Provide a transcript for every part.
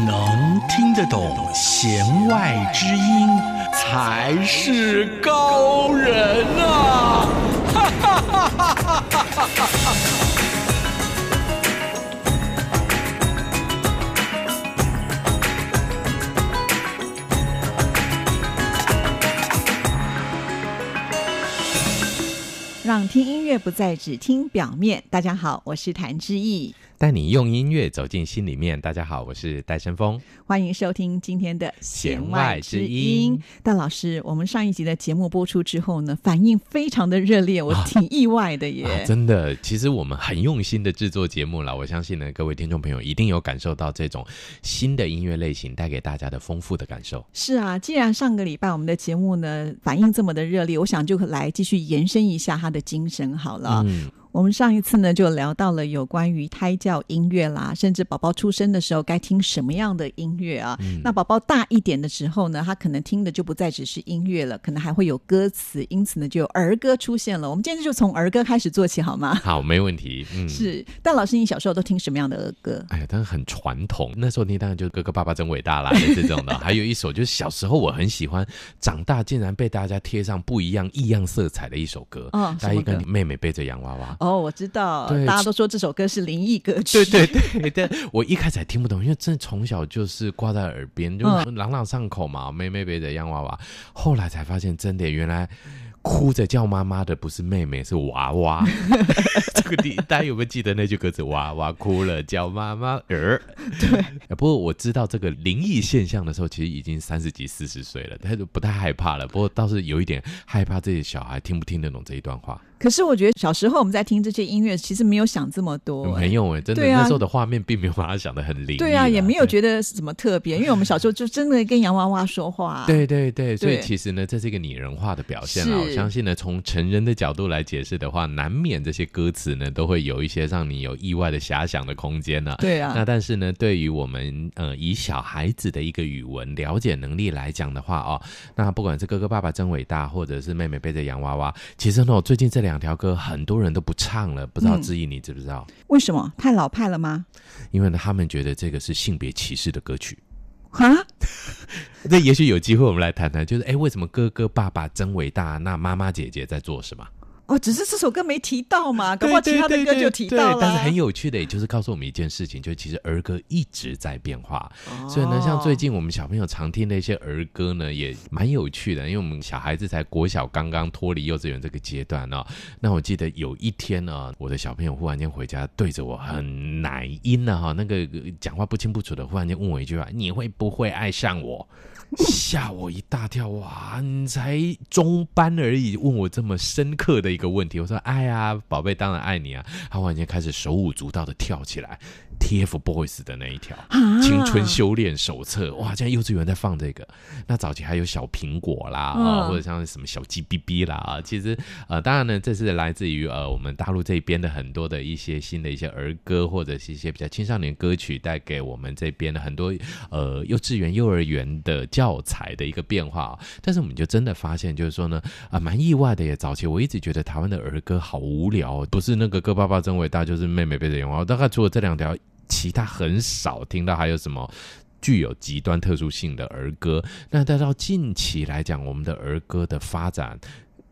能听得懂弦外之音，才是高人啊！哈哈哈哈哈哈！让听音乐不再只听表面。大家好，我是谭志毅。带你用音乐走进心里面。大家好，我是戴森峰，欢迎收听今天的弦外之音。戴老师，我们上一集的节目播出之后呢，反应非常的热烈，我挺意外的耶。啊啊、真的，其实我们很用心的制作节目了。我相信呢，各位听众朋友一定有感受到这种新的音乐类型带给大家的丰富的感受。是啊，既然上个礼拜我们的节目呢反应这么的热烈，我想就来继续延伸一下他的精神好了。嗯我们上一次呢，就聊到了有关于胎教音乐啦，甚至宝宝出生的时候该听什么样的音乐啊。嗯、那宝宝大一点的时候呢，他可能听的就不再只是音乐了，可能还会有歌词，因此呢，就有儿歌出现了。我们今天就从儿歌开始做起，好吗？好，没问题。嗯，是。但老师，你小时候都听什么样的儿歌？哎呀，当然很传统。那时候听当然就是哥哥爸爸真伟大啦，这种的。还有一首就是小时候我很喜欢，长大竟然被大家贴上不一样异样色彩的一首歌。哦，大一个妹妹背着洋娃娃。哦，我知道。大家都说这首歌是灵异歌曲。对对对，但我一开始还听不懂，因为真的从小就是挂在耳边，就朗朗上口嘛。妹妹背着洋娃娃，后来才发现，真的原来。哭着叫妈妈的不是妹妹，是娃娃。这个地大家有没有记得那句歌词？娃娃哭了叫妈妈儿。对。不过我知道这个灵异现象的时候，其实已经三十几、四十岁了，他就不太害怕了。不过倒是有一点害怕，这些小孩听不听得懂这一段话。可是我觉得小时候我们在听这些音乐，其实没有想这么多、欸。没有哎、欸，真的、啊、那时候的画面并没有把它想的很灵。对啊，也没有觉得什么特别，因为我们小时候就真的跟 洋娃娃说话。对对对，所以其实呢，这是一个拟人化的表现啊。我相信呢，从成人的角度来解释的话，难免这些歌词呢都会有一些让你有意外的遐想的空间呢、啊。对啊。那但是呢，对于我们呃以小孩子的一个语文了解能力来讲的话哦，那不管是哥哥爸爸真伟大，或者是妹妹背着洋娃娃，其实呢，我最近这两条歌很多。人都不唱了，不知道志毅你知不知道？为什么？太老派了吗？因为呢，他们觉得这个是性别歧视的歌曲。啊，那也许有机会我们来谈谈，就是哎，为什么哥哥爸爸真伟大？那妈妈姐姐在做什么？哦，只是这首歌没提到嘛，搞不好其他的歌就提到了。但是很有趣的，也就是告诉我们一件事情，就是其实儿歌一直在变化。哦、所以呢，像最近我们小朋友常听的一些儿歌呢，也蛮有趣的。因为我们小孩子才国小刚刚脱离幼稚园这个阶段呢、哦。那我记得有一天呢，我的小朋友忽然间回家，对着我很奶音呢，哈，那个讲话不清不楚的，忽然间问我一句话：“你会不会爱上我？” 吓我一大跳！哇，你才中班而已，问我这么深刻的一个问题。我说：“爱呀，宝贝，当然爱你啊！”他忽然间开始手舞足蹈的跳起来。TFBOYS 的那一条《青春修炼手册》哇，现在幼稚园在放这个。那早期还有小苹果啦，或者像什么小鸡哔哔啦啊。其实呃，当然呢，这是来自于呃我们大陆这边的很多的一些新的一些儿歌，或者是一些比较青少年歌曲，带给我们这边的很多呃幼稚园、幼儿园的教材的一个变化。但是我们就真的发现，就是说呢，啊、蛮意外的耶。早期我一直觉得台湾的儿歌好无聊，不是那个歌爸爸真伟大，就是妹妹背着洋娃娃。大概除了这两条。其他很少听到还有什么具有极端特殊性的儿歌。那再到近期来讲，我们的儿歌的发展，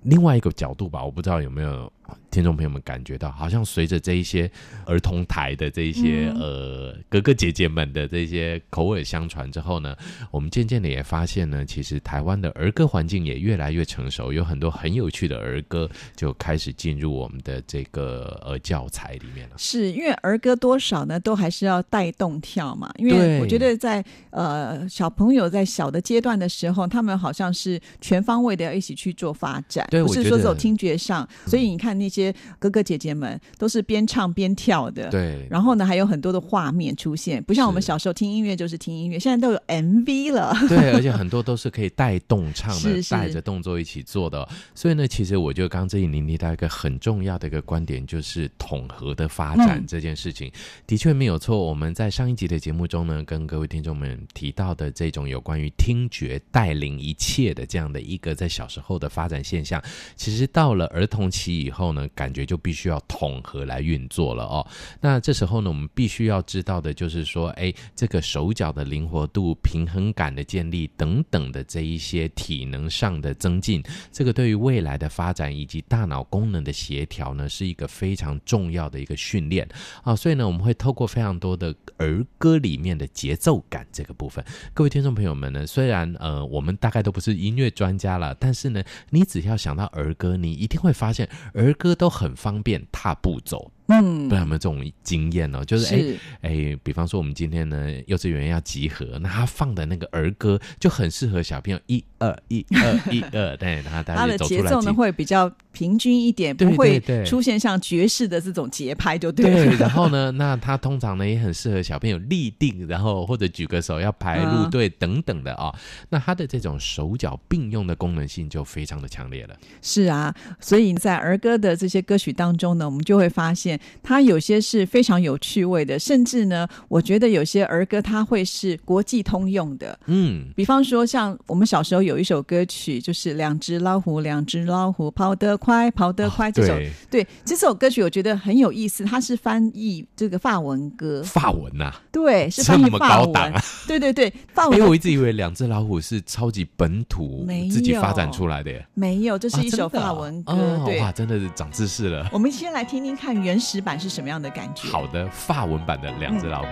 另外一个角度吧，我不知道有没有。听众朋友们感觉到，好像随着这一些儿童台的这一些、嗯、呃哥哥姐姐们的这些口耳相传之后呢，我们渐渐的也发现呢，其实台湾的儿歌环境也越来越成熟，有很多很有趣的儿歌就开始进入我们的这个呃教材里面了。是因为儿歌多少呢，都还是要带动跳嘛。因为我觉得在呃小朋友在小的阶段的时候，他们好像是全方位的要一起去做发展，对，不是说只有听觉上。所以你看。那些哥哥姐姐们都是边唱边跳的，对。然后呢，还有很多的画面出现，不像我们小时候听音乐就是听音乐，现在都有 MV 了。对，而且很多都是可以带动唱的，带着动作一起做的。所以呢，其实我觉得刚刚这一您提到一个很重要的一个观点，就是统合的发展这件事情，嗯、的确没有错。我们在上一集的节目中呢，跟各位听众们提到的这种有关于听觉带领一切的这样的一个在小时候的发展现象，其实到了儿童期以后。候呢，感觉就必须要统合来运作了哦。那这时候呢，我们必须要知道的就是说，哎，这个手脚的灵活度、平衡感的建立等等的这一些体能上的增进，这个对于未来的发展以及大脑功能的协调呢，是一个非常重要的一个训练啊。所以呢，我们会透过非常多的儿歌里面的节奏感这个部分，各位听众朋友们呢，虽然呃，我们大概都不是音乐专家了，但是呢，你只要想到儿歌，你一定会发现儿歌都很方便踏步走。嗯，不知道有没有这种经验呢？就是哎哎，比方说我们今天呢，幼稚园要集合，那他放的那个儿歌就很适合小朋友一二一二一二，对。他的节奏呢会比较平均一点，不会出现像爵士的这种节拍，就对。对，然后呢，那他通常呢也很适合小朋友立定，然后或者举个手要排路队等等的啊、哦。那他的这种手脚并用的功能性就非常的强烈了。是啊，所以在儿歌的这些歌曲当中呢，我们就会发现。它有些是非常有趣味的，甚至呢，我觉得有些儿歌它会是国际通用的。嗯，比方说像我们小时候有一首歌曲，就是两只老虎，两只老虎跑得快，跑得快。这首、哦、对，这首歌曲我觉得很有意思，它是翻译这个法文歌。法文呐、啊？对，是翻译法文。啊、对对对，法文。因为我一直以为两只老虎是超级本土自己发展出来的耶。没有，这是一首法文歌。啊、对、哦，哇，真的是长知识了。我们先来听听看原始版。是什么样的感觉？好的，法文版的两只老虎。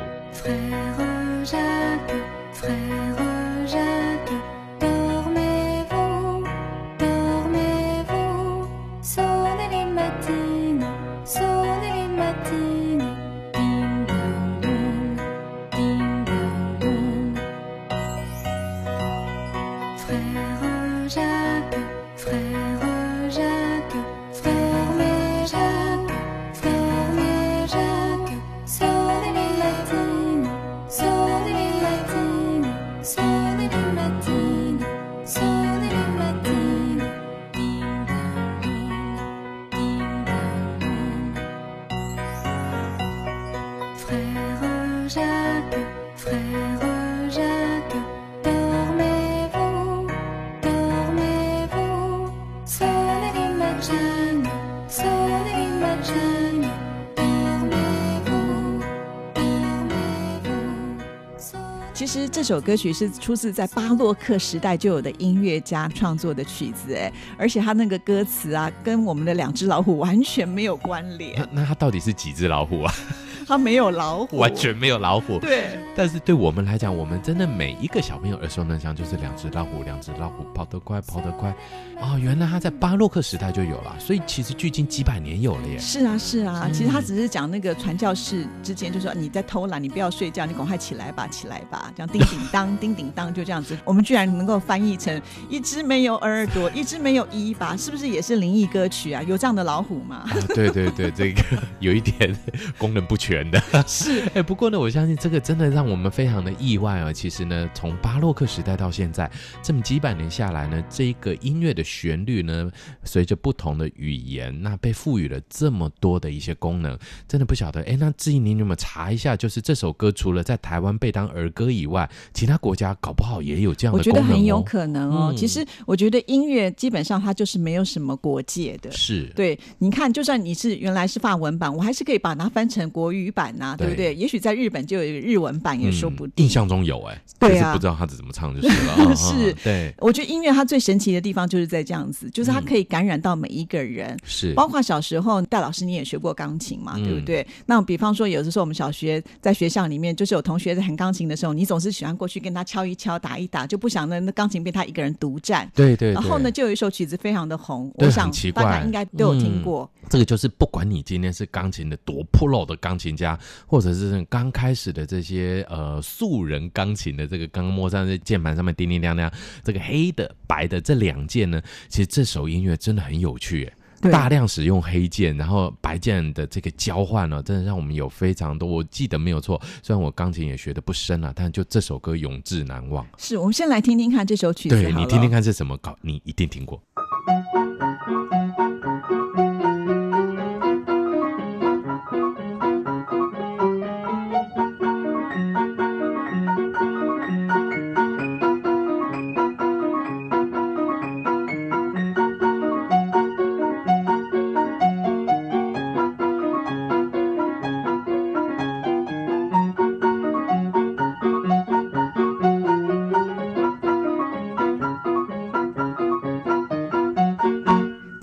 其首歌曲是出自在巴洛克时代就有的音乐家创作的曲子，哎，而且他那个歌词啊，跟我们的两只老虎完全没有关联。那那他到底是几只老虎啊？他没有老虎，完全没有老虎。对，但是对我们来讲，我们真的每一个小朋友耳熟能详，就是两只老虎，两只老虎跑得快，跑得快。哦，原来他在巴洛克时代就有了，所以其实距今几百年有了耶。是啊，是啊，嗯、其实他只是讲那个传教士之间，就说你在偷懒，你不要睡觉，你赶快起来吧，起来吧，这样 叮叮当，叮叮当，就这样子。我们居然能够翻译成一只没有耳朵，一只没有尾巴，是不是也是灵异歌曲啊？有这样的老虎吗？啊、对对对，这个 有一点功能不全的。是。哎，不过呢，我相信这个真的让我们非常的意外啊！其实呢，从巴洛克时代到现在这么几百年下来呢，这个音乐的旋律呢，随着不同的语言，那被赋予了这么多的一些功能，真的不晓得。哎，那志毅，您有没有查一下？就是这首歌除了在台湾被当儿歌以外，其他国家搞不好也有这样的功能哦。我觉得很有可能哦。嗯、其实我觉得音乐基本上它就是没有什么国界的。是。对，你看，就算你是原来是法文版，我还是可以把它翻成国语版呐、啊，对不对？也许在日本就有一个日文版也说不定。嗯、印象中有哎，对啊，是不知道他是怎么唱就是了。是，对。我觉得音乐它最神奇的地方就是在这样子，就是它可以感染到每一个人。是、嗯，包括小时候戴老师你也学过钢琴嘛，对不对？嗯、那比方说有的时候我们小学在学校里面，就是有同学在弹钢琴的时候，你总是喜欢过去跟他敲一敲、打一打，就不想那那钢琴被他一个人独占。对，对对。然后呢，就有一首曲子非常的红，我想大家应该都有听过。这个就是不管你今天是钢琴的多 pro 的钢琴家，或者是刚开始的这些呃素人钢琴的这个刚刚摸上在键盘上面叮叮当当，这个黑的白的这两键呢，其实这首音乐真的很有趣，大量使用黑键，然后白键的这个交换呢，真的让我们有非常多。我记得没有错，虽然我钢琴也学的不深啊，但就这首歌永志难忘。是我们先来听听看这首曲子，对，你听听看是什么搞，你一定听过。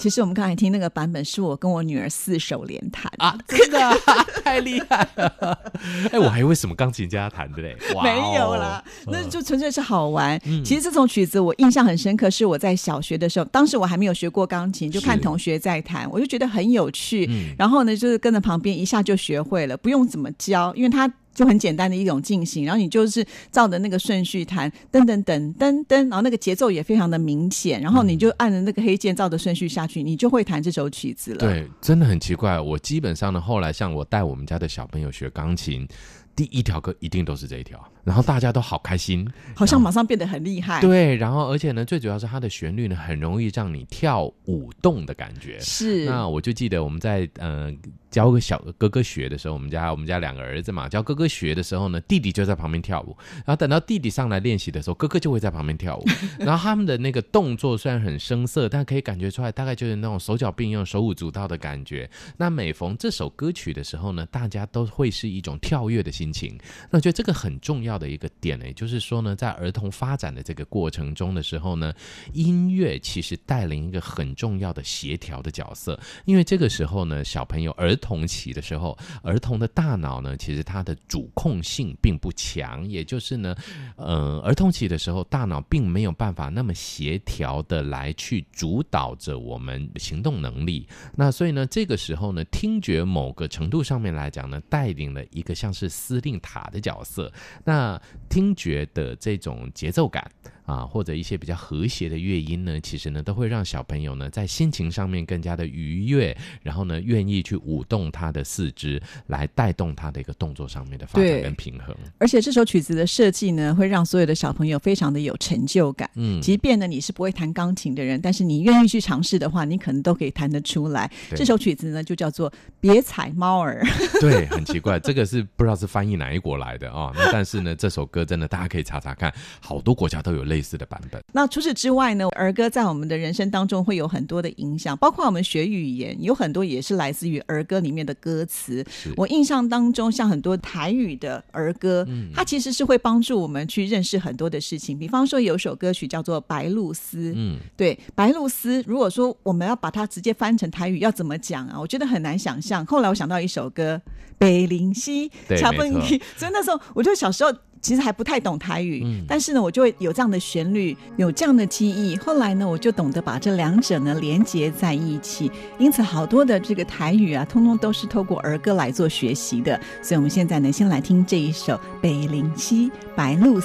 其实我们刚才听那个版本是我跟我女儿四手联弹啊，真的、啊、太厉害了！哎、欸，我还以为什么钢琴家弹的嘞？没有啦，那就纯粹是好玩。嗯、其实这种曲子我印象很深刻，是我在小学的时候，当时我还没有学过钢琴，就看同学在弹，我就觉得很有趣。嗯、然后呢，就是跟着旁边一下就学会了，不用怎么教，因为他。就很简单的一种进行，然后你就是照着那个顺序弹，噔噔噔噔噔，然后那个节奏也非常的明显，然后你就按着那个黑键照着顺序下去，你就会弹这首曲子了。对，真的很奇怪。我基本上呢，后来像我带我们家的小朋友学钢琴，第一条歌一定都是这一条。然后大家都好开心，好像马上变得很厉害。对，然后而且呢，最主要是它的旋律呢，很容易让你跳舞动的感觉。是。那我就记得我们在呃教个小哥哥学的时候，我们家我们家两个儿子嘛，教哥哥学的时候呢，弟弟就在旁边跳舞。然后等到弟弟上来练习的时候，哥哥就会在旁边跳舞。然后他们的那个动作虽然很生涩，但可以感觉出来，大概就是那种手脚并用、手舞足蹈的感觉。那每逢这首歌曲的时候呢，大家都会是一种跳跃的心情。那我觉得这个很重要。的一个点呢，也就是说呢，在儿童发展的这个过程中的时候呢，音乐其实带领一个很重要的协调的角色。因为这个时候呢，小朋友儿童期的时候，儿童的大脑呢，其实它的主控性并不强，也就是呢，呃，儿童期的时候，大脑并没有办法那么协调的来去主导着我们行动能力。那所以呢，这个时候呢，听觉某个程度上面来讲呢，带领了一个像是司令塔的角色。那那听觉的这种节奏感。啊，或者一些比较和谐的乐音呢，其实呢都会让小朋友呢在心情上面更加的愉悦，然后呢愿意去舞动他的四肢，来带动他的一个动作上面的发展跟平衡。而且这首曲子的设计呢，会让所有的小朋友非常的有成就感。嗯，即便呢你是不会弹钢琴的人，但是你愿意去尝试的话，你可能都可以弹得出来。这首曲子呢就叫做《别踩猫儿》。对，很奇怪，这个是不知道是翻译哪一国来的啊？那但是呢，这首歌真的大家可以查查看，好多国家都有类。类似的版本。那除此之外呢，儿歌在我们的人生当中会有很多的影响，包括我们学语言，有很多也是来自于儿歌里面的歌词。我印象当中，像很多台语的儿歌，嗯，它其实是会帮助我们去认识很多的事情。比方说，有首歌曲叫做《白露丝》，嗯，对，《白露丝》。如果说我们要把它直接翻成台语，要怎么讲啊？我觉得很难想象。后来我想到一首歌《北林溪》，差不多。所以那时候，我就小时候。其实还不太懂台语，嗯，但是呢，我就会有这样的旋律，有这样的记忆。后来呢，我就懂得把这两者呢连接在一起。因此，好多的这个台语啊，通通都是透过儿歌来做学习的。所以，我们现在呢，先来听这一首《北林溪白鹭鸶》。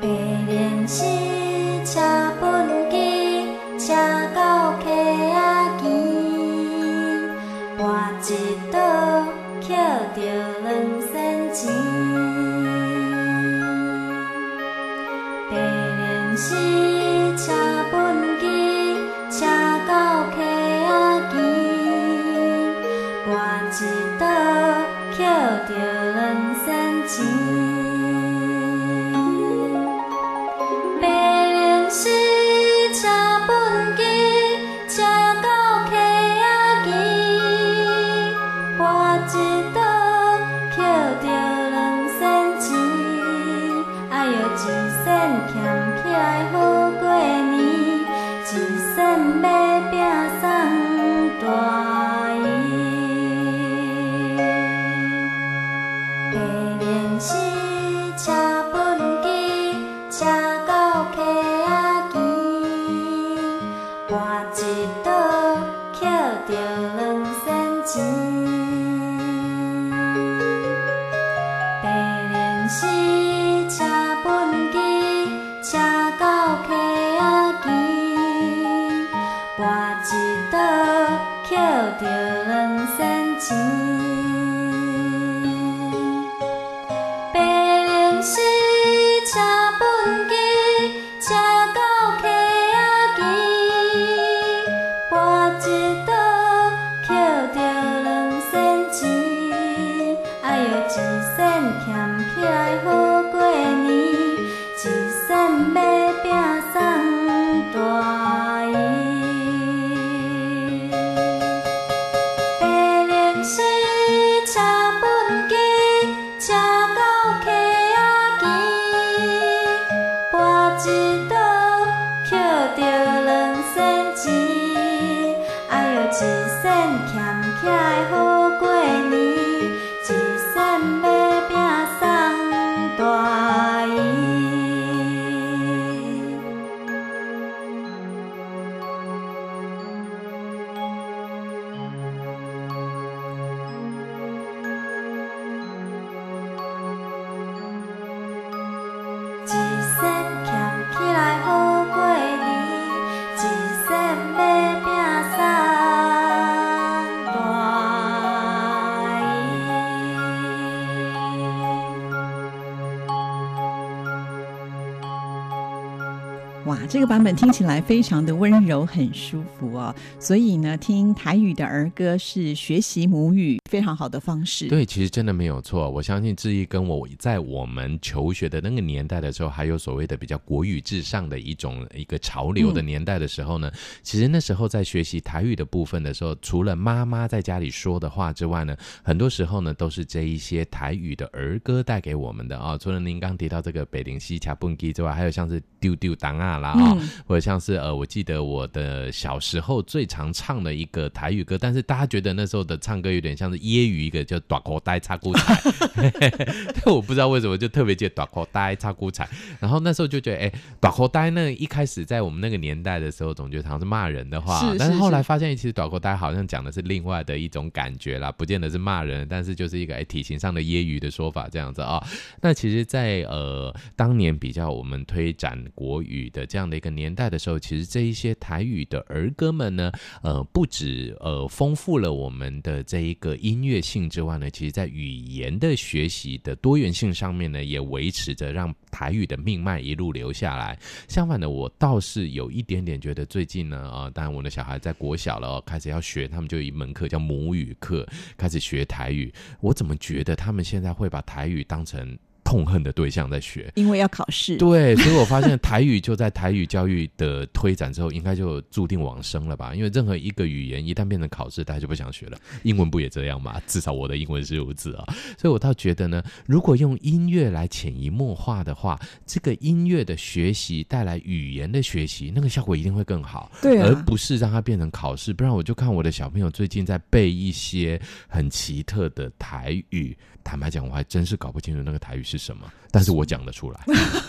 白林溪车本机，车到溪仔墘，跋一这个版本听起来非常的温柔，很舒服哦。所以呢，听台语的儿歌是学习母语非常好的方式。对，其实真的没有错。我相信志毅跟我在我们求学的那个年代的时候，还有所谓的比较国语至上的一种一个潮流的年代的时候呢，嗯、其实那时候在学习台语的部分的时候，除了妈妈在家里说的话之外呢，很多时候呢都是这一些台语的儿歌带给我们的啊、哦。除了您刚提到这个北林西卡蹦基之外，还有像是丢丢当啊。啦啊，嗯、或者像是呃，我记得我的小时候最常唱的一个台语歌，但是大家觉得那时候的唱歌有点像是揶揄一个叫“短口呆插菇菜”，但我不知道为什么就特别记得“大口呆插裤衩”。然后那时候就觉得，哎、欸，“大口呆”那一开始在我们那个年代的时候，总觉得好像是骂人的话，是是是，但是后来发现，其实“短口呆”好像讲的是另外的一种感觉啦，不见得是骂人，但是就是一个哎、欸、体型上的揶揄的说法这样子啊、哦。那其实在，在呃当年比较我们推展国语的。这样的一个年代的时候，其实这一些台语的儿歌们呢，呃，不止呃丰富了我们的这一个音乐性之外呢，其实在语言的学习的多元性上面呢，也维持着让台语的命脉一路留下来。相反的，我倒是有一点点觉得最近呢，啊、呃，当然我的小孩在国小了，开始要学，他们就一门课叫母语课，开始学台语。我怎么觉得他们现在会把台语当成痛恨的对象在学，因为要考试。对，所以我发现台语就在台语教育的推展之后，应该就注定往生了吧？因为任何一个语言一旦变成考试，大家就不想学了。英文不也这样吗？至少我的英文是如此啊。所以我倒觉得呢，如果用音乐来潜移默化的话，这个音乐的学习带来语言的学习，那个效果一定会更好。对啊，而不是让它变成考试。不然我就看我的小朋友最近在背一些很奇特的台语。坦白讲，我还真是搞不清楚那个台语是什么，但是我讲得出来，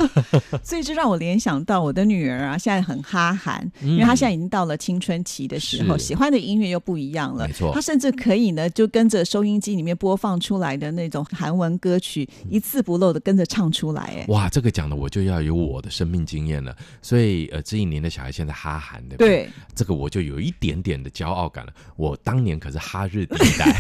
所以这让我联想到我的女儿啊，现在很哈韩，嗯、因为她现在已经到了青春期的时候，喜欢的音乐又不一样了。没错，她甚至可以呢，就跟着收音机里面播放出来的那种韩文歌曲，一字不漏的跟着唱出来。哎，哇，这个讲的我就要有我的生命经验了。所以呃，这一年的小孩现在哈韩的，对，这个我就有一点点的骄傲感了。我当年可是哈日 第一代。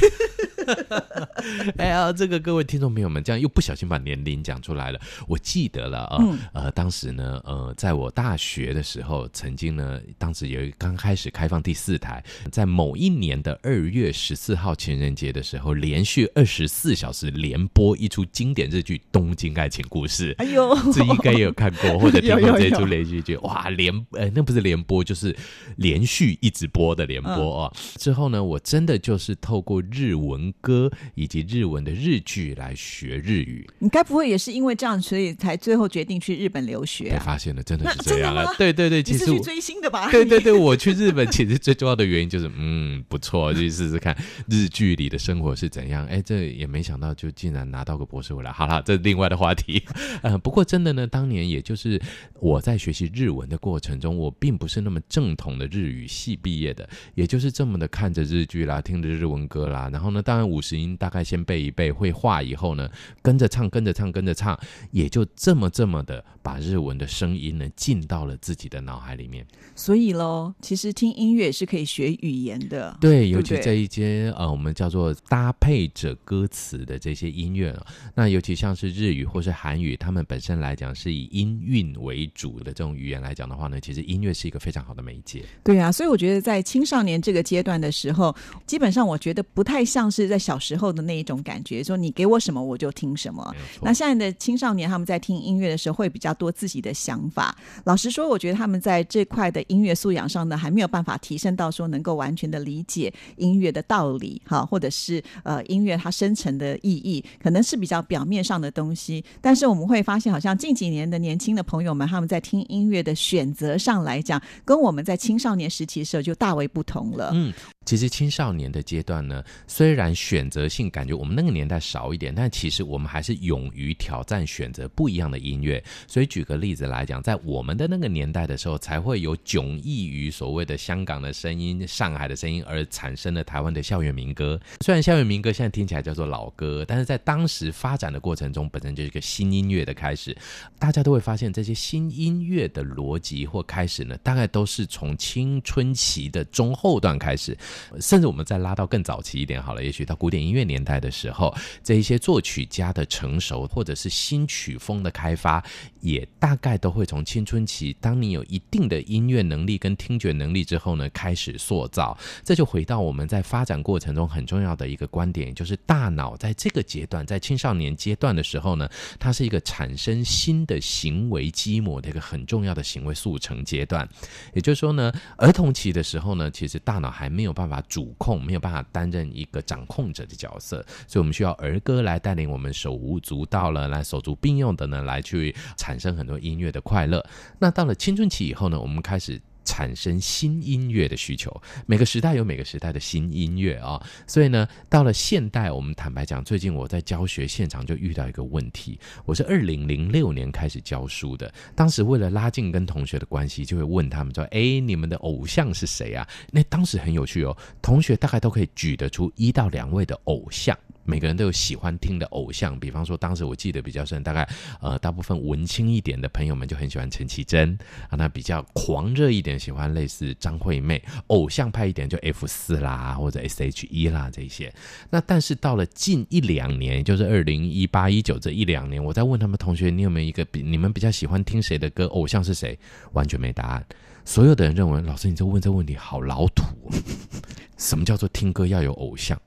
哎呀，这个各位听众朋友们，这样又不小心把年龄讲出来了。我记得了啊，呃，嗯、呃，当时呢，呃，在我大学的时候，曾经呢，当时有一刚开始开放第四台，在某一年的二月十四号情人节的时候，连续二十四小时连播一出经典日剧《东京爱情故事》。哎呦，这应该也有看过或者听过这出 连续剧。哇，连呃，那不是连播，就是连续一直播的连播啊。嗯、之后呢，我真的就是透过日文。歌以及日文的日剧来学日语，你该不会也是因为这样，所以才最后决定去日本留学啊？被发现了，真的是这样了！对对对，其实去追星的吧？对对对，我去日本其实最重要的原因就是，嗯，不错，去试试看日剧里的生活是怎样。哎，这也没想到，就竟然拿到个博士回来。好了，这是另外的话题。呃，不过真的呢，当年也就是我在学习日文的过程中，我并不是那么正统的日语系毕业的，也就是这么的看着日剧啦，听着日文歌啦，然后呢，当然。五十音大概先背一背，会画以后呢，跟着唱，跟着唱，跟着唱，也就这么这么的把日文的声音呢进到了自己的脑海里面。所以喽，其实听音乐是可以学语言的。对，尤其这一些呃，我们叫做搭配着歌词的这些音乐，那尤其像是日语或是韩语，他们本身来讲是以音韵为主的这种语言来讲的话呢，其实音乐是一个非常好的媒介。对啊，所以我觉得在青少年这个阶段的时候，基本上我觉得不太像是在。小时候的那一种感觉，说你给我什么我就听什么。那现在的青少年他们在听音乐的时候会比较多自己的想法。老实说，我觉得他们在这块的音乐素养上呢，还没有办法提升到说能够完全的理解音乐的道理，哈，或者是呃音乐它深层的意义，可能是比较表面上的东西。但是我们会发现，好像近几年的年轻的朋友们，他们在听音乐的选择上来讲，跟我们在青少年时期的时候就大为不同了。嗯。其实青少年的阶段呢，虽然选择性感觉我们那个年代少一点，但其实我们还是勇于挑战选择不一样的音乐。所以举个例子来讲，在我们的那个年代的时候，才会有迥异于所谓的香港的声音、上海的声音而产生的台湾的校园民歌。虽然校园民歌现在听起来叫做老歌，但是在当时发展的过程中，本身就是一个新音乐的开始。大家都会发现，这些新音乐的逻辑或开始呢，大概都是从青春期的中后段开始。甚至我们再拉到更早期一点好了，也许到古典音乐年代的时候，这一些作曲家的成熟，或者是新曲风的开发，也大概都会从青春期，当你有一定的音乐能力跟听觉能力之后呢，开始塑造。这就回到我们在发展过程中很重要的一个观点，就是大脑在这个阶段，在青少年阶段的时候呢，它是一个产生新的行为基模的一个很重要的行为速成阶段。也就是说呢，儿童期的时候呢，其实大脑还没有办法主控，没有办法担任一个掌控控者的角色，所以我们需要儿歌来带领我们手舞足蹈了，来手足并用的呢，来去产生很多音乐的快乐。那到了青春期以后呢，我们开始。产生新音乐的需求，每个时代有每个时代的新音乐啊，所以呢，到了现代，我们坦白讲，最近我在教学现场就遇到一个问题。我是二零零六年开始教书的，当时为了拉近跟同学的关系，就会问他们说：“哎，你们的偶像是谁啊？”那当时很有趣哦，同学大概都可以举得出一到两位的偶像。每个人都有喜欢听的偶像，比方说，当时我记得比较深，大概呃，大部分文青一点的朋友们就很喜欢陈绮贞啊，那比较狂热一点，喜欢类似张惠妹，偶像派一点就 F 四啦，或者 S H E 啦这些。那但是到了近一两年，就是二零一八一九这一两年，我在问他们同学，你有没有一个比你们比较喜欢听谁的歌，偶像是谁？完全没答案。所有的人认为，老师你这问这问题好老土。什么叫做听歌要有偶像？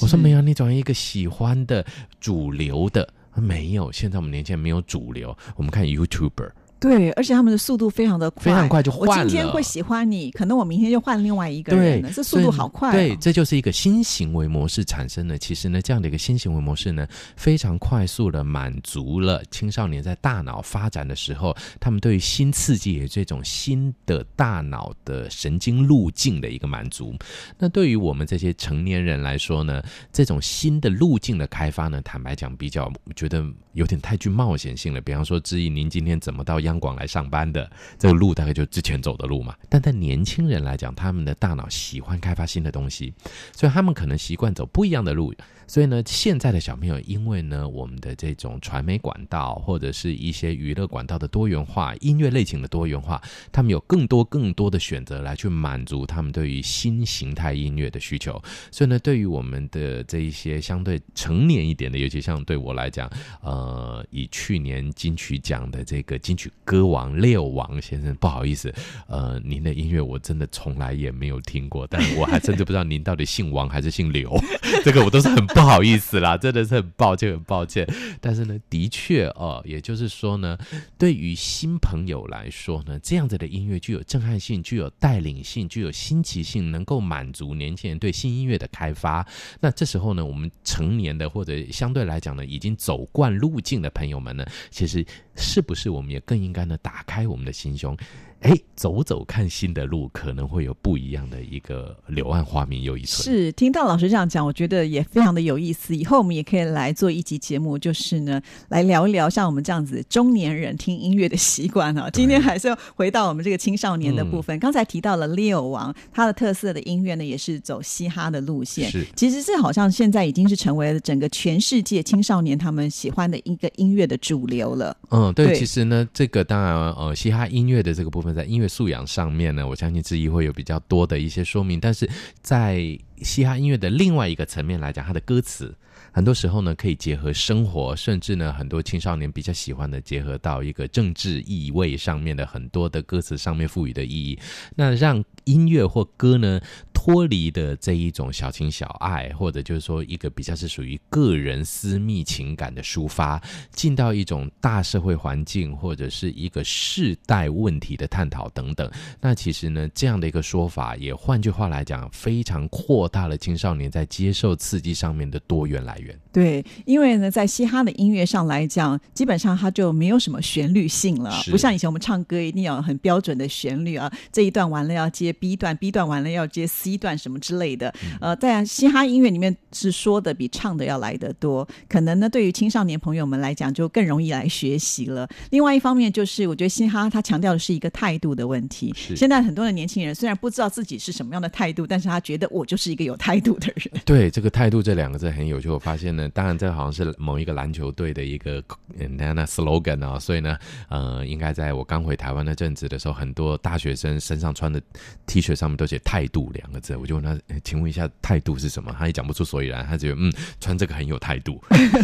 我说没有，你找一个喜欢的主流的，没有。现在我们年轻人没有主流，我们看 YouTuber。对，而且他们的速度非常的快，非常快就换了。我今天会喜欢你，可能我明天就换另外一个人了。对，这速度好快哦。对，这就是一个新行为模式产生的。其实呢，这样的一个新行为模式呢，非常快速的满足了青少年在大脑发展的时候，他们对于新刺激也这种新的大脑的神经路径的一个满足。那对于我们这些成年人来说呢，这种新的路径的开发呢，坦白讲，比较觉得有点太具冒险性了。比方说，质疑您今天怎么到央广来上班的这个路，大概就之前走的路嘛。但在年轻人来讲，他们的大脑喜欢开发新的东西，所以他们可能习惯走不一样的路。所以呢，现在的小朋友，因为呢，我们的这种传媒管道或者是一些娱乐管道的多元化，音乐类型的多元化，他们有更多更多的选择来去满足他们对于新形态音乐的需求。所以呢，对于我们的这一些相对成年一点的，尤其像对我来讲，呃，以去年金曲奖的这个金曲歌王六王先生，不好意思，呃，您的音乐我真的从来也没有听过，但我还真的不知道您到底姓王还是姓刘，这个我都是很。不好意思啦，真的是很抱歉，很抱歉。但是呢，的确哦，也就是说呢，对于新朋友来说呢，这样子的音乐具有震撼性、具有带领性、具有新奇性，能够满足年轻人对新音乐的开发。那这时候呢，我们成年的或者相对来讲呢，已经走惯路径的朋友们呢，其实是不是我们也更应该呢，打开我们的心胸？哎，走走看新的路，可能会有不一样的一个柳暗花明又一村。是，听到老师这样讲，我觉得也非常的有意思。以后我们也可以来做一集节目，就是呢，来聊一聊像我们这样子中年人听音乐的习惯啊。今天还是要回到我们这个青少年的部分。嗯、刚才提到了 Leo 王，他的特色的音乐呢，也是走嘻哈的路线。是，其实是好像现在已经是成为了整个全世界青少年他们喜欢的一个音乐的主流了。嗯，对，对其实呢，这个当然呃，嘻哈音乐的这个部分。在音乐素养上面呢，我相信质疑会有比较多的一些说明。但是在嘻哈音乐的另外一个层面来讲，它的歌词很多时候呢可以结合生活，甚至呢很多青少年比较喜欢的结合到一个政治意味上面的很多的歌词上面赋予的意义，那让音乐或歌呢，脱离的这一种小情小爱，或者就是说一个比较是属于个人私密情感的抒发，进到一种大社会环境或者是一个世代问题的探讨等等。那其实呢，这样的一个说法，也换句话来讲，非常扩大了青少年在接受刺激上面的多元来源。对，因为呢，在嘻哈的音乐上来讲，基本上它就没有什么旋律性了，不像以前我们唱歌一定要很标准的旋律啊，这一段完了要接 B 段，B 段完了要接 C。一段什么之类的，呃，在嘻哈音乐里面是说的比唱的要来得多，可能呢，对于青少年朋友们来讲就更容易来学习了。另外一方面就是，我觉得嘻哈它强调的是一个态度的问题。现在很多的年轻人虽然不知道自己是什么样的态度，但是他觉得我就是一个有态度的人。对，这个态度这两个字很有趣。我发现呢，当然这好像是某一个篮球队的一个那那 slogan 啊，所以呢，呃，应该在我刚回台湾那阵子的时候，很多大学生身上穿的 T 恤上面都写“态度”两个个字，我就问他，请问一下态度是什么？他也讲不出所以然，他觉得嗯，穿这个很有态度。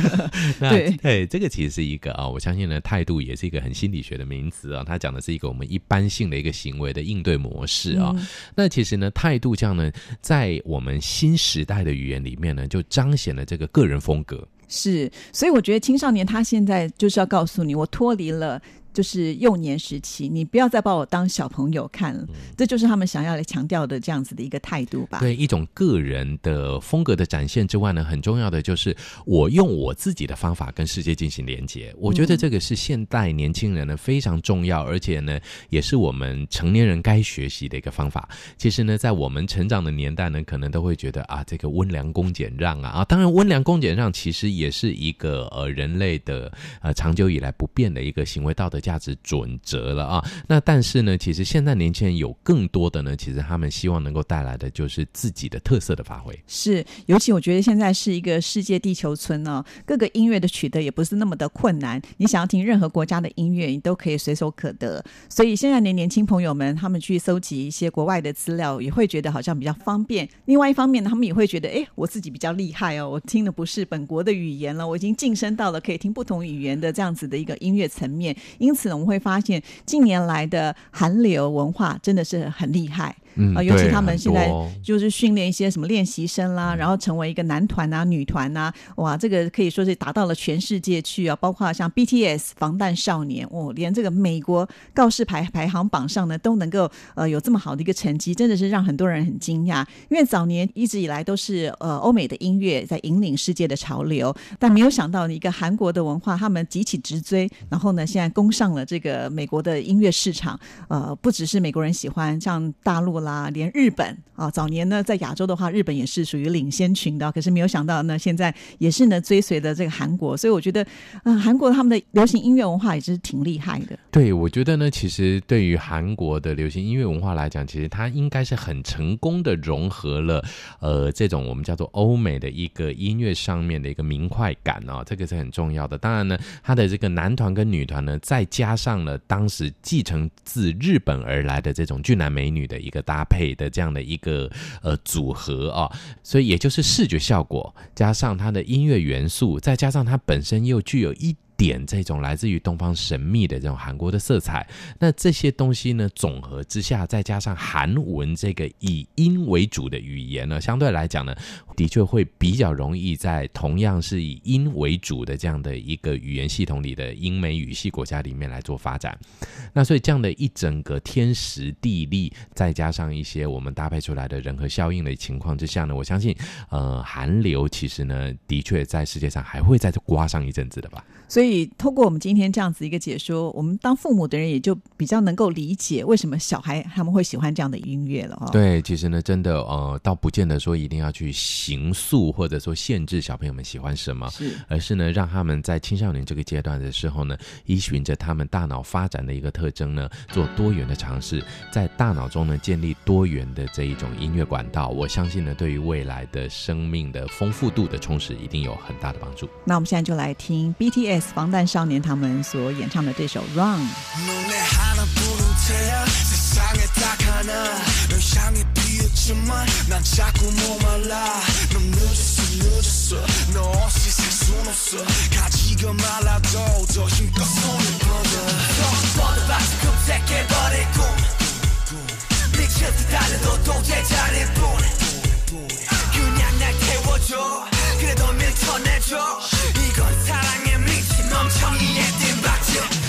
那对对，这个其实是一个啊，我相信呢，态度也是一个很心理学的名词啊，他讲的是一个我们一般性的一个行为的应对模式啊。嗯、那其实呢，态度这样呢，在我们新时代的语言里面呢，就彰显了这个个人风格。是，所以我觉得青少年他现在就是要告诉你，我脱离了。就是幼年时期，你不要再把我当小朋友看了，嗯、这就是他们想要来强调的这样子的一个态度吧。对，一种个人的风格的展现之外呢，很重要的就是我用我自己的方法跟世界进行连接。我觉得这个是现代年轻人呢非常重要，而且呢也是我们成年人该学习的一个方法。其实呢，在我们成长的年代呢，可能都会觉得啊，这个温良恭俭让啊啊，当然温良恭俭让其实也是一个呃人类的呃长久以来不变的一个行为道德价值准则了啊，那但是呢，其实现在年轻人有更多的呢，其实他们希望能够带来的就是自己的特色的发挥。是，尤其我觉得现在是一个世界地球村呢、哦，各个音乐的取得也不是那么的困难，你想要听任何国家的音乐，你都可以随手可得。所以现在的年轻朋友们，他们去搜集一些国外的资料，也会觉得好像比较方便。另外一方面呢，他们也会觉得，哎，我自己比较厉害哦，我听的不是本国的语言了，我已经晋升到了可以听不同语言的这样子的一个音乐层面。因因此，我们。会发现近年来的韩流文化真的是很厉害。嗯，尤其他们现在就是训练一些什么练习生啦，然后成为一个男团啊、女团啊，哇，这个可以说是达到了全世界去啊。包括像 BTS 防弹少年，哦，连这个美国告示牌排行榜上呢都能够呃有这么好的一个成绩，真的是让很多人很惊讶。因为早年一直以来都是呃欧美的音乐在引领世界的潮流，但没有想到一个韩国的文化，他们急起直追，然后呢现在攻上了这个美国的音乐市场。呃，不只是美国人喜欢，像大陆。啦，连日本啊，早年呢在亚洲的话，日本也是属于领先群的。可是没有想到呢，现在也是呢追随的这个韩国。所以我觉得，啊、韩国他们的流行音乐文化也是挺厉害的。对，我觉得呢，其实对于韩国的流行音乐文化来讲，其实它应该是很成功的融合了呃这种我们叫做欧美的一个音乐上面的一个明快感啊、哦，这个是很重要的。当然呢，它的这个男团跟女团呢，再加上了当时继承自日本而来的这种俊男美女的一个大。搭配的这样的一个呃组合啊，所以也就是视觉效果加上它的音乐元素，再加上它本身又具有一。点这种来自于东方神秘的这种韩国的色彩，那这些东西呢，总和之下，再加上韩文这个以音为主的语言呢，相对来讲呢，的确会比较容易在同样是以音为主的这样的一个语言系统里的英美语系国家里面来做发展。那所以这样的一整个天时地利，再加上一些我们搭配出来的人和效应的情况之下呢，我相信，呃，韩流其实呢，的确在世界上还会再刮上一阵子的吧。所以，通过我们今天这样子一个解说，我们当父母的人也就比较能够理解为什么小孩他们会喜欢这样的音乐了哦。对，其实呢，真的呃，倒不见得说一定要去刑诉或者说限制小朋友们喜欢什么，是，而是呢，让他们在青少年这个阶段的时候呢，依循着他们大脑发展的一个特征呢，做多元的尝试，在大脑中呢建立多元的这一种音乐管道。我相信呢，对于未来的生命的丰富度的充实，一定有很大的帮助。那我们现在就来听 BTS。防弹少年他们所演唱的这首《Run》。Yeah.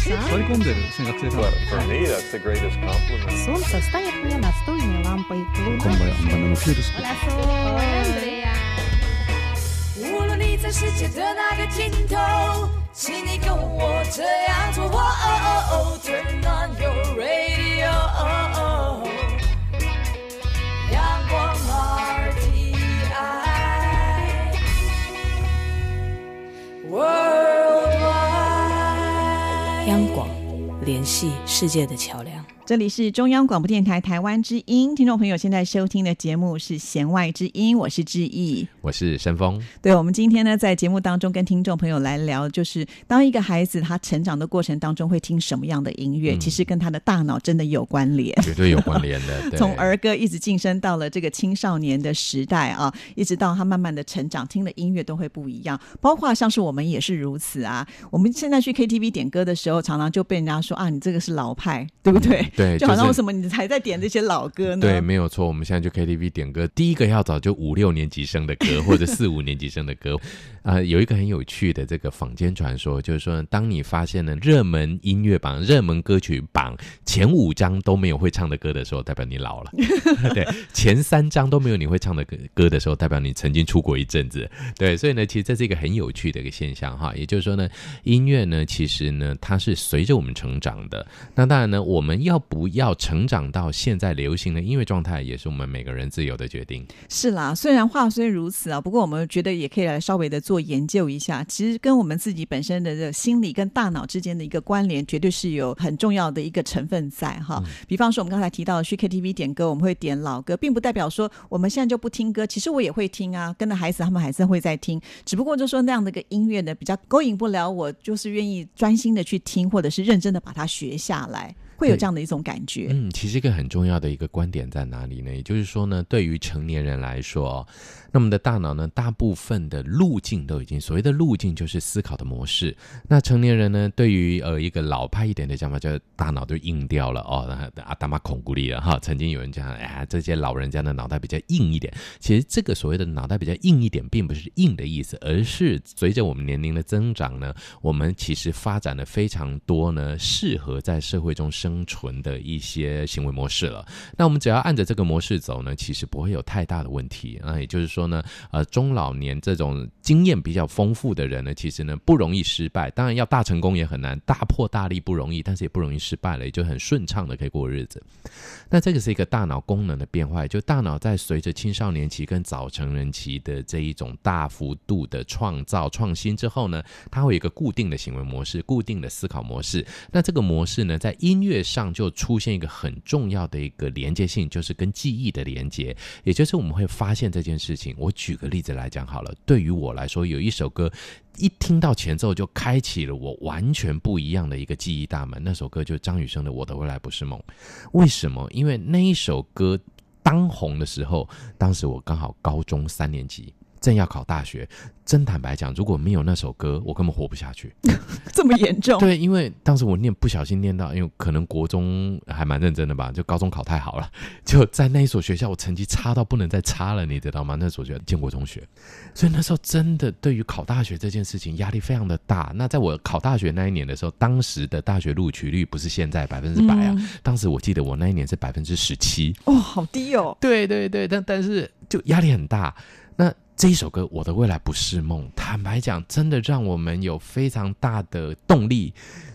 取り込んでる先学生さん For me, that's the greatest compliment. Солнце стоит мне настольной лампой. こんばんは、バナナのピュールス。 Hola, Sol. Andrea. 无论你在世界的哪个尽头，请你跟我这样做。哦哦哦，Turn 联系世界的桥梁。这里是中央广播电台台湾之音，听众朋友现在收听的节目是《弦外之音》，我是志毅。我是申峰。对，我们今天呢，在节目当中跟听众朋友来聊，就是当一个孩子他成长的过程当中会听什么样的音乐，嗯其实跟他的大脑真的有关联，绝对有关联的。对从儿歌一直晋升到了这个青少年的时代啊，一直到他慢慢的成长，听的音乐都会不一样。包括像是我们也是如此啊。我们现在去 KTV 点歌的时候，常常就被人家说啊，你这个是老派，对不对？对，就好像为什么你还在点这些老歌呢？对，没有错。我们现在去 KTV 点歌，第一个要找就五六年级生的歌，或者四五年级生的歌。啊、呃，有一个很有趣的这个坊间传说，就是说，当你发现了热门音乐榜、热门歌曲榜前五张都没有会唱的歌的时候，代表你老了。对，前三张都没有你会唱的歌歌的时候，代表你曾经出过一阵子。对，所以呢，其实这是一个很有趣的一个现象哈。也就是说呢，音乐呢，其实呢，它是随着我们成长的。那当然呢，我们要不要成长到现在流行的音乐状态，也是我们每个人自由的决定。是啦，虽然话虽如此啊，不过我们觉得也可以来稍微的做研究一下。其实跟我们自己本身的这心理跟大脑之间的一个关联，绝对是有很重要的一个成分在哈。嗯、比方说，我们刚才提到的去 KTV 点歌，我们会点老歌，并不代表说我们现在就不听歌。其实我也会听啊，跟着孩子他们还是会在听，只不过就说那样的一个音乐呢，比较勾引不了我，就是愿意专心的去听，或者是认真的把它学下来。会有这样的一种感觉。嗯，其实一个很重要的一个观点在哪里呢？也就是说呢，对于成年人来说，那么的大脑呢，大部分的路径都已经所谓的路径就是思考的模式。那成年人呢，对于呃一个老派一点的讲法，叫大脑都硬掉了哦，阿达玛孔古力了哈。曾经有人讲，哎呀，这些老人家的脑袋比较硬一点。其实这个所谓的脑袋比较硬一点，并不是硬的意思，而是随着我们年龄的增长呢，我们其实发展了非常多呢，适合在社会中生生存的一些行为模式了。那我们只要按着这个模式走呢，其实不会有太大的问题。那也就是说呢，呃，中老年这种经验比较丰富的人呢，其实呢不容易失败。当然要大成功也很难，大破大立不容易，但是也不容易失败了，也就很顺畅的可以过日子。那这个是一个大脑功能的变化，就大脑在随着青少年期跟早成人期的这一种大幅度的创造创新之后呢，它会有一个固定的行为模式、固定的思考模式。那这个模式呢，在音乐上就出现一个很重要的一个连接性，就是跟记忆的连接，也就是我们会发现这件事情。我举个例子来讲好了，对于我来说，有一首歌一听到前奏就开启了我完全不一样的一个记忆大门。那首歌就是张雨生的《我的未来不是梦》。为什么？因为那一首歌当红的时候，当时我刚好高中三年级。正要考大学。真坦白讲，如果没有那首歌，我根本活不下去。这么严重？对，因为当时我念不小心念到，因为可能国中还蛮认真的吧，就高中考太好了，就在那一所学校，我成绩差到不能再差了，你知道吗？那所学校建国中学，所以那时候真的对于考大学这件事情压力非常的大。那在我考大学那一年的时候，当时的大学录取率不是现在百分之百啊，嗯、当时我记得我那一年是百分之十七，哦，好低哦。对对对，但但是就压力很大。这一首歌《我的未来不是梦》，坦白讲，真的让我们有非常大的动力。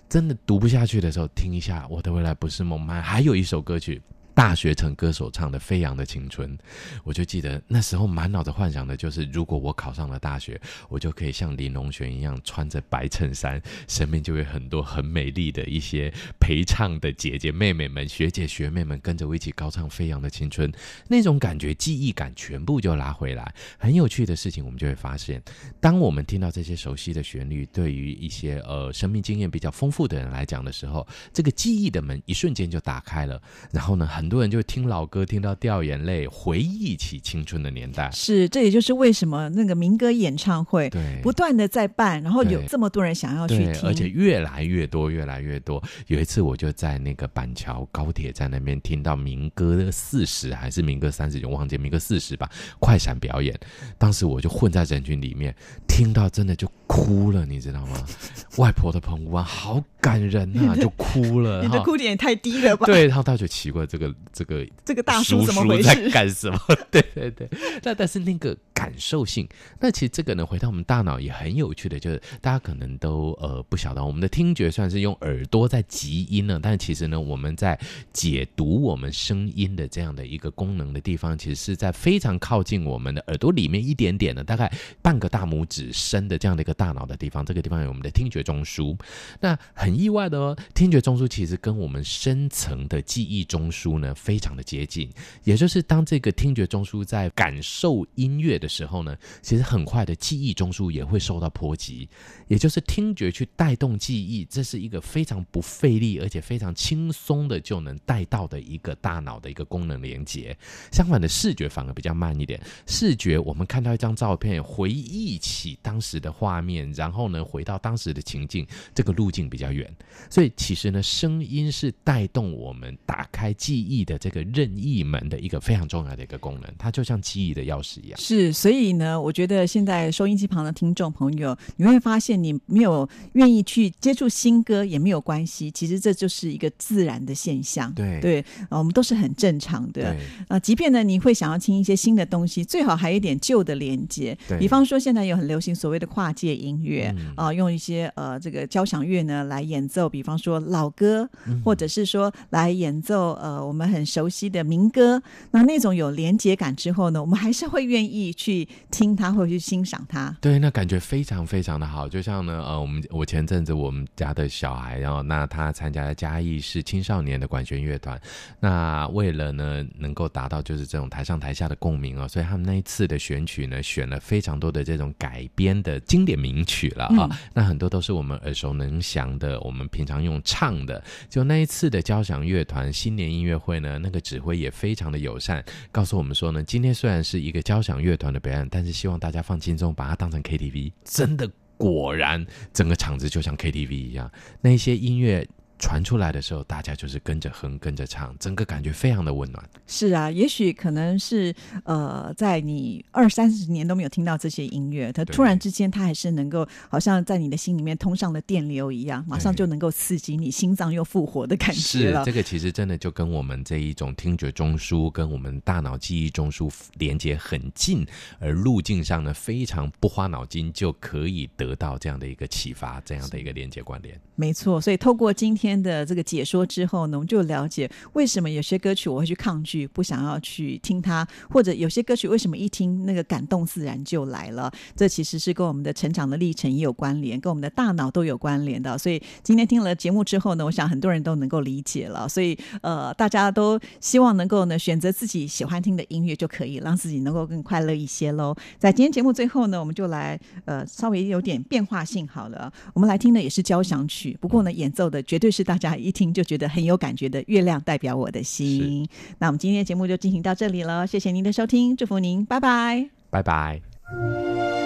真的读不下去的时候，听一下《我的未来不是梦》。还有一首歌曲。大学城歌手唱的《飞扬的青春》，我就记得那时候满脑子幻想的就是，如果我考上了大学，我就可以像林隆璇一样穿着白衬衫，身边就有很多很美丽的一些陪唱的姐姐妹妹们、学姐学妹们跟着我一起高唱《飞扬的青春》，那种感觉、记忆感全部就拉回来。很有趣的事情，我们就会发现，当我们听到这些熟悉的旋律，对于一些呃生命经验比较丰富的人来讲的时候，这个记忆的门一瞬间就打开了。然后呢，很很多人就听老歌，听到掉眼泪，回忆起青春的年代。是，这也就是为什么那个民歌演唱会对不断的在办，然后有这么多人想要去听，而且越来越多，越来越多。有一次我就在那个板桥高铁站那边听到民歌的四十还是民歌三十，就忘记民歌四十吧，快闪表演。当时我就混在人群里面，听到真的就哭了，你知道吗？外婆的澎湖湾好感人啊，就哭了。你的哭点也太低了吧？对，然后他就奇怪这个。这个这个大叔怎么回事？在干什么？对对对，那但是那个感受性，那其实这个呢，回到我们大脑也很有趣的，就是大家可能都呃不晓得，我们的听觉算是用耳朵在集音呢，但其实呢，我们在解读我们声音的这样的一个功能的地方，其实是在非常靠近我们的耳朵里面一点点的，大概半个大拇指深的这样的一个大脑的地方，这个地方有我们的听觉中枢。那很意外的哦，听觉中枢其实跟我们深层的记忆中枢呢。非常的接近，也就是当这个听觉中枢在感受音乐的的时候呢，其实很快的记忆中枢也会受到波及，也就是听觉去带动记忆，这是一个非常不费力而且非常轻松的就能带到的一个大脑的一个功能连接。相反的，视觉反而比较慢一点。视觉我们看到一张照片，回忆起当时的画面，然后呢回到当时的情境，这个路径比较远。所以其实呢，声音是带动我们打开记忆的这个任意门的一个非常重要的一个功能，它就像记忆的钥匙一样。是，所以呢，我觉得现在收音机旁的听众朋友，你会发现你没有愿意去接触新歌也没有关系，其实这就是一个自然的现象。对对，我们都是很正常的。对啊，即便呢你会想要听一些新的东西，最好还有一点旧的连接。对，比方说现在有很流行所谓的跨界音乐、嗯、啊，用一些呃这个交响乐呢来演奏，比方说老歌，嗯、或者是说来演奏呃我们很熟悉的民歌，那那种有连接感之后呢，我们还是会愿意去听它，或者去欣赏它。对，那感觉非常非常的好。就像呢，呃，我们我前阵子我们家的小孩，然后那他参加了嘉义市青少年的管弦乐团，那为了呢能够达到就是这种台上台下的共鸣哦，所以他们那一次的选曲呢，选了非常多的这种改编的经典名曲了啊、哦嗯。那很多都是我们耳熟能详的，我们平常用唱的。就那一次的交响乐团新年音乐会呢，那个指挥也非常的友善，告诉我们说呢，今天虽然是一个交响乐团表演，但是希望大家放轻松，把它当成 KTV。真的，果然整个场子就像 KTV 一样，那些音乐。传出来的时候，大家就是跟着哼，跟着唱，整个感觉非常的温暖。是啊，也许可能是呃，在你二三十年都没有听到这些音乐，它突然之间，它还是能够好像在你的心里面通上了电流一样，马上就能够刺激你心脏又复活的感觉了。是，这个其实真的就跟我们这一种听觉中枢跟我们大脑记忆中枢连接很近，而路径上呢，非常不花脑筋就可以得到这样的一个启发，这样的一个连接关联。没错，所以透过今天。天的这个解说之后呢，我们就了解为什么有些歌曲我会去抗拒，不想要去听它，或者有些歌曲为什么一听那个感动自然就来了。这其实是跟我们的成长的历程也有关联，跟我们的大脑都有关联的。所以今天听了节目之后呢，我想很多人都能够理解了。所以呃，大家都希望能够呢选择自己喜欢听的音乐就可以，让自己能够更快乐一些喽。在今天节目最后呢，我们就来呃稍微有点变化性好了，我们来听的也是交响曲，不过呢演奏的绝对。是大家一听就觉得很有感觉的《月亮代表我的心》。那我们今天的节目就进行到这里了，谢谢您的收听，祝福您，拜拜，拜拜。아